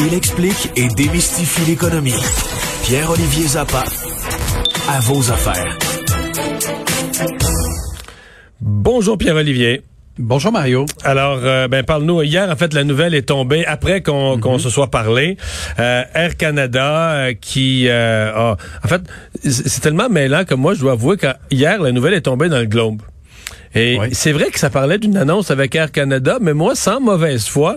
Il explique et démystifie l'économie. Pierre-Olivier Zappa, à vos affaires. Bonjour Pierre-Olivier. Bonjour Mario. Alors, euh, ben parle-nous. Hier, en fait, la nouvelle est tombée après qu'on qu'on se soit parlé. Euh, Air Canada euh, qui a... En fait, c'est tellement mêlant que moi, je dois avouer qu'hier, la nouvelle est tombée dans le Globe. Et c'est vrai que ça parlait d'une annonce avec Air Canada, mais moi, sans mauvaise foi,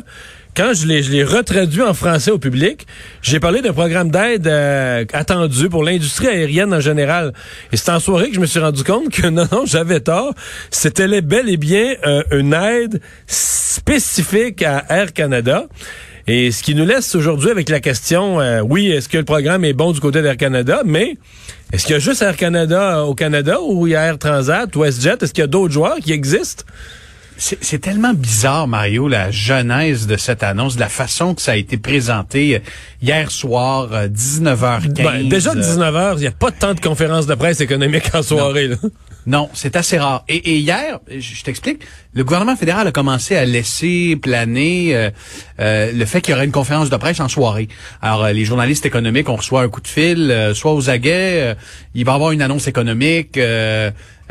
quand je l'ai, retraduit en français au public, j'ai parlé d'un programme d'aide euh, attendu pour l'industrie aérienne en général. Et c'est en soirée que je me suis rendu compte que non, non, j'avais tort. C'était bel et bien euh, une aide spécifique à Air Canada. Et ce qui nous laisse aujourd'hui avec la question, euh, oui, est-ce que le programme est bon du côté d'Air Canada, mais est-ce qu'il y a juste Air Canada au Canada ou il y a Air Transat, WestJet, est-ce qu'il y a d'autres joueurs qui existent? C'est tellement bizarre, Mario, la genèse de cette annonce, de la façon que ça a été présenté euh, hier soir, 19h15. Euh, ben, déjà 19h, euh, il n'y a pas tant de conférences de presse économique en soirée. Non. Non, c'est assez rare. Et, hier, je t'explique, le gouvernement fédéral a commencé à laisser planer le fait qu'il y aurait une conférence de presse en soirée. Alors, les journalistes économiques, on reçoit un coup de fil, soit aux aguets, il va y avoir une annonce économique.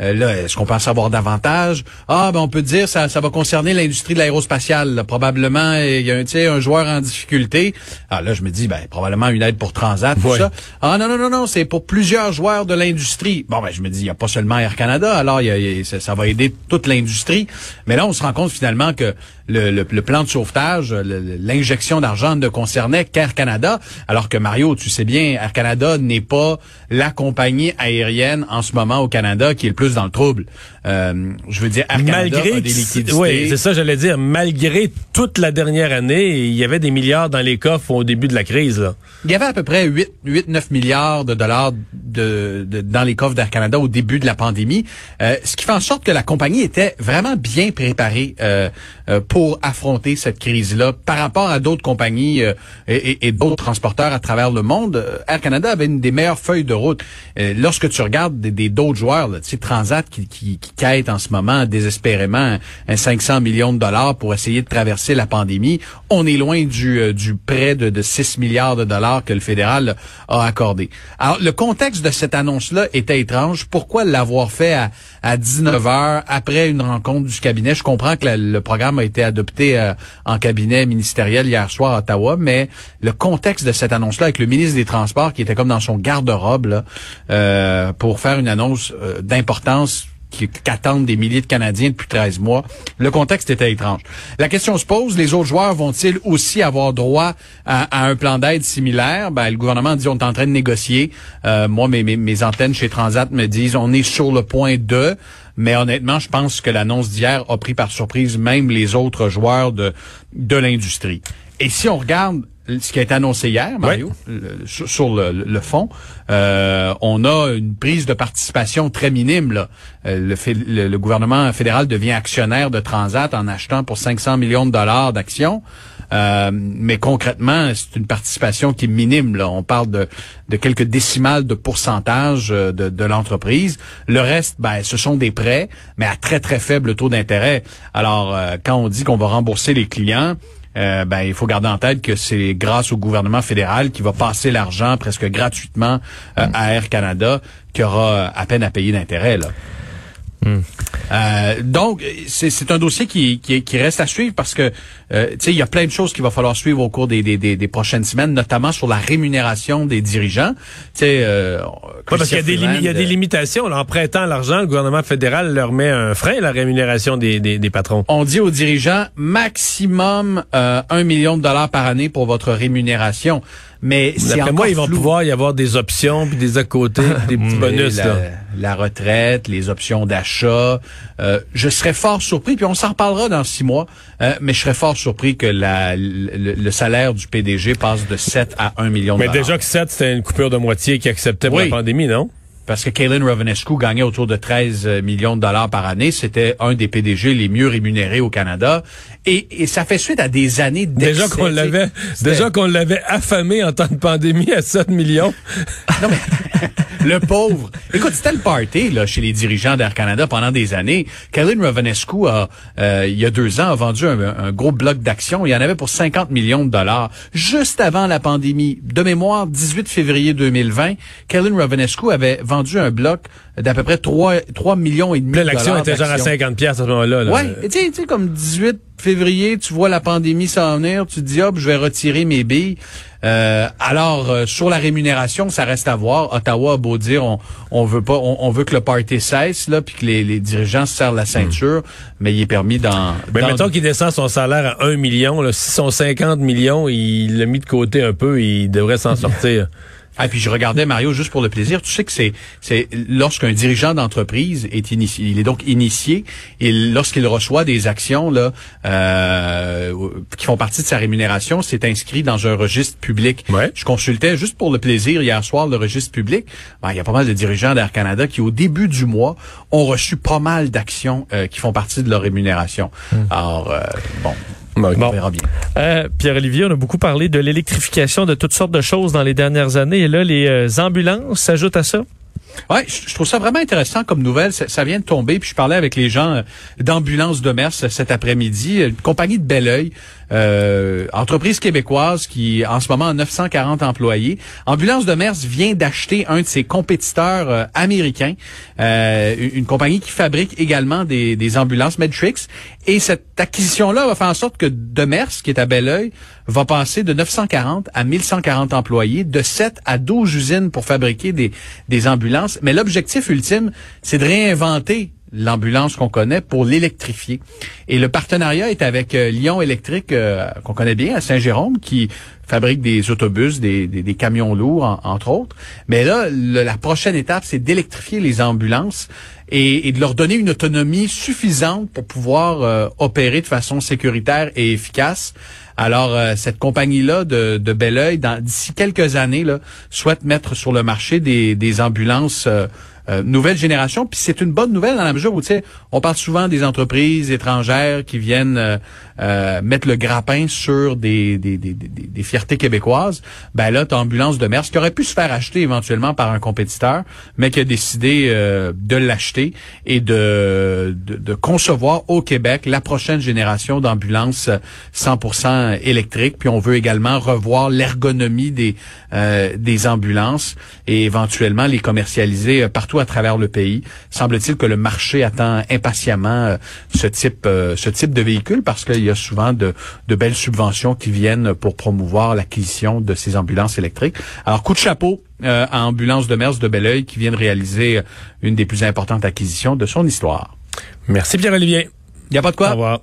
Euh, là, est-ce qu'on peut en savoir davantage? Ah, ben on peut dire ça, ça va concerner l'industrie de l'aérospatiale. Probablement, il y a un, un joueur en difficulté. Ah là, je me dis, ben probablement une aide pour Transat, tout ça. Ah non, non, non, non, c'est pour plusieurs joueurs de l'industrie. Bon, ben je me dis, il n'y a pas seulement Air Canada, alors y a, ça, ça, va aider toute l'industrie. Mais là, on se rend compte finalement que le, plan de sauvetage, l'injection d'argent ne concernait qu'Air Canada, alors que Mario, tu sais bien, Air Canada n'est pas la compagnie aérienne en ce moment au Canada qui est le plus dans le trouble. Euh, je veux dire, Air Canada a des liquidités. Oui, c'est ça, j'allais dire. Malgré toute la dernière année, il y avait des milliards dans les coffres au début de la crise. Là. Il y avait à peu près 8, 8 9 milliards de dollars de, dans les coffres d'Air Canada au début de la pandémie, euh, ce qui fait en sorte que la compagnie était vraiment bien préparée euh, euh pour affronter cette crise-là par rapport à d'autres compagnies euh, et, et, d'autres transporteurs à travers le monde. Euh, Air Canada avait une des meilleures feuilles de route. Lorsque tu regardes des d'autres joueurs, tu sais, Transat qui, qui, qui quête en ce moment désespérément un, 500 millions de dollars pour essayer de traverser la pandémie, on est loin du, du prêt de, de 6 milliards de dollars que le fédéral a accordé. Alors, le contexte de cette annonce-là était étrange. Pourquoi l'avoir fait? À, à 19 heures après une rencontre du cabinet? Je comprends que le programme a été adopté euh, en cabinet ministériel hier soir à Ottawa, mais le contexte de cette annonce-là avec le ministre des Transports qui était comme dans son garde-robe euh, pour faire une annonce euh, d'importance qu'attendent des milliers de Canadiens depuis 13 mois. Le contexte était étrange. La question se pose, les autres joueurs vont-ils aussi avoir droit à, un plan d'aide similaire? Ben, le gouvernement dit on est en train de négocier. moi, mes, mes, mes antennes chez Transat me disent on est sur le point de. Mais honnêtement, je pense que l'annonce d'hier a pris par surprise même les autres joueurs de, de l'industrie. Et si on regarde ce qui a été annoncé hier, Mario, sur, le, fond, euh, on a une prise de participation très minime. Là. Euh, le, le, gouvernement fédéral devient actionnaire de Transat en achetant pour 500 millions de dollars d'actions. Euh, mais concrètement, c'est une participation qui est minime. Là. On parle de, de quelques décimales de pourcentage de, de l'entreprise. Le reste, ben, ce sont des prêts, mais à très, très faible taux d'intérêt. Alors, quand on dit qu'on va rembourser les clients, euh, ben, il faut garder en tête que c'est grâce au gouvernement fédéral qui va passer l'argent presque gratuitement euh, à Air Canada qui aura à peine à payer d'intérêt. Là. Euh, donc, c'est un dossier qui, qui, qui, reste à suivre parce que, euh, tu sais, il y a plein de choses qu'il va falloir suivre au cours des, des, des, prochaines semaines, notamment sur la rémunération des dirigeants. Tu sais, euh, parce qu'il y, a des, il y a des limitations. en prêtant l'argent, le gouvernement fédéral leur met un frein à la rémunération des, des, des patrons. On dit aux dirigeants maximum euh, un million de dollars par année pour votre rémunération. Mais c'est encore moi, ils vont flou. pouvoir y avoir des options, puis des à côté, puis des petits bonus. la, là. la retraite, les options d'achat. Euh, je serais fort surpris, puis on s'en reparlera dans six mois, euh, mais je serais fort surpris que la, le, le salaire du PDG passe de 7 à 1 million de Mais dollars. déjà que 7, c'était une coupure de moitié qui acceptait pour Oui. la pandémie, non? Parce que Kaylin Rovanescu gagnait autour de 13 millions de dollars par année. C'était un des PDG les mieux rémunérés au Canada. Et, et ça fait suite à des années. Déjà qu'on l'avait, déjà qu'on l'avait affamé en temps de pandémie à 7 millions. Non, mais le pauvre. Écoute, c'était le party là, chez les dirigeants d'Air Canada pendant des années. Kaylin Rovanescu, a, euh, il y a deux ans, a vendu un, un gros bloc d'actions. Il y en avait pour 50 millions de dollars. Juste avant la pandémie, de mémoire, 18 février 2020, Kaylin Rovanescu avait vendu un bloc d'à peu près 3, 3 millions et demi de dollars l'action était genre à d'actions. 50 pièces à ce moment-là. là. Ouais, et tu sais, tu sais, comme 18 février, tu vois la pandémie s'en venir, tu te dis, hop, je vais retirer mes billes. Euh, alors, euh, sur la rémunération, ça reste à voir. Ottawa a beau dire, on, on veut pas, on, on veut que le party cesse, là, puis que les, les dirigeants se serrent la ceinture, mais il est permis dans... Mais dans- mettons qu'il descend son salaire à 1 million, là, si son 50 millions, il l'a mis de côté un peu, il devrait s'en sortir. Ah, puis je regardais Mario juste pour le plaisir. Tu sais que c'est c'est lorsqu'un dirigeant d'entreprise est initié, il est donc initié et lorsqu'il reçoit des actions là euh, qui font partie de sa rémunération, c'est inscrit dans un registre public. Ouais. Je consultais juste pour le plaisir hier soir le registre public. Ben, il y a pas mal de dirigeants d'Air Canada qui au début du mois ont reçu pas mal d'actions euh, qui font partie de leur rémunération. Alors euh, bon, on Bon. verra bien. Euh, Pierre-Olivier, on a beaucoup parlé de l'électrification de toutes sortes de choses dans les dernières années. Et là, les euh, ambulances s'ajoutent à ça? Ouais, je trouve ça vraiment intéressant comme nouvelle. Ça, ça vient de tomber. Puis je parlais avec les gens euh, d'ambulance de Mers cet après-midi, une compagnie de Belleuil, euh, entreprise québécoise qui en ce moment a 940 employés. Ambulance de Mers vient d'acheter un de ses compétiteurs euh, américains, euh, une compagnie qui fabrique également des, des ambulances Medtrix. Et cette acquisition-là va faire en sorte que de Mers, qui est à Belleuil, va passer de 940 à 1140 employés, de 7 à 12 usines pour fabriquer des, des ambulances. Mais l'objectif ultime, c'est de réinventer l'ambulance qu'on connaît pour l'électrifier. Et le partenariat est avec euh, Lyon Électrique, euh, qu'on connaît bien, à Saint-Jérôme, qui fabrique des autobus, des, des, camions lourds, en- entre autres. Mais là, la prochaine étape, c'est d'électrifier les ambulances et, de leur donner une autonomie suffisante pour pouvoir euh, opérer de façon sécuritaire et efficace. Alors, cette compagnie-là de, de Belleuil, d'ici quelques années, là, souhaite mettre sur le marché des, des ambulances euh, nouvelle génération. Puis c'est une bonne nouvelle dans la mesure où, tu sais, on parle souvent des entreprises étrangères qui viennent euh, euh, mettre le grappin sur des, des, des, des, des fiertés québécoises. Ben là, t'as Ambulance de Mers, qui aurait pu se faire acheter éventuellement par un compétiteur, mais qui a décidé euh, de l'acheter et de, de, de concevoir au Québec la prochaine génération d'ambulances 100% électriques. Puis on veut également revoir l'ergonomie des, euh, des ambulances et éventuellement les commercialiser euh, partout à travers le pays. Semble-t-il que le marché attend impatiemment euh, ce type euh, ce type de véhicule parce qu'il y a souvent de, de belles subventions qui viennent pour promouvoir l'acquisition de ces ambulances électriques. Alors coup de chapeau euh, à Ambulance de Mers de Belleuil qui vient de réaliser une des plus importantes acquisitions de son histoire. Merci Pierre-Olivier. Il n'y a pas de Au quoi. revoir.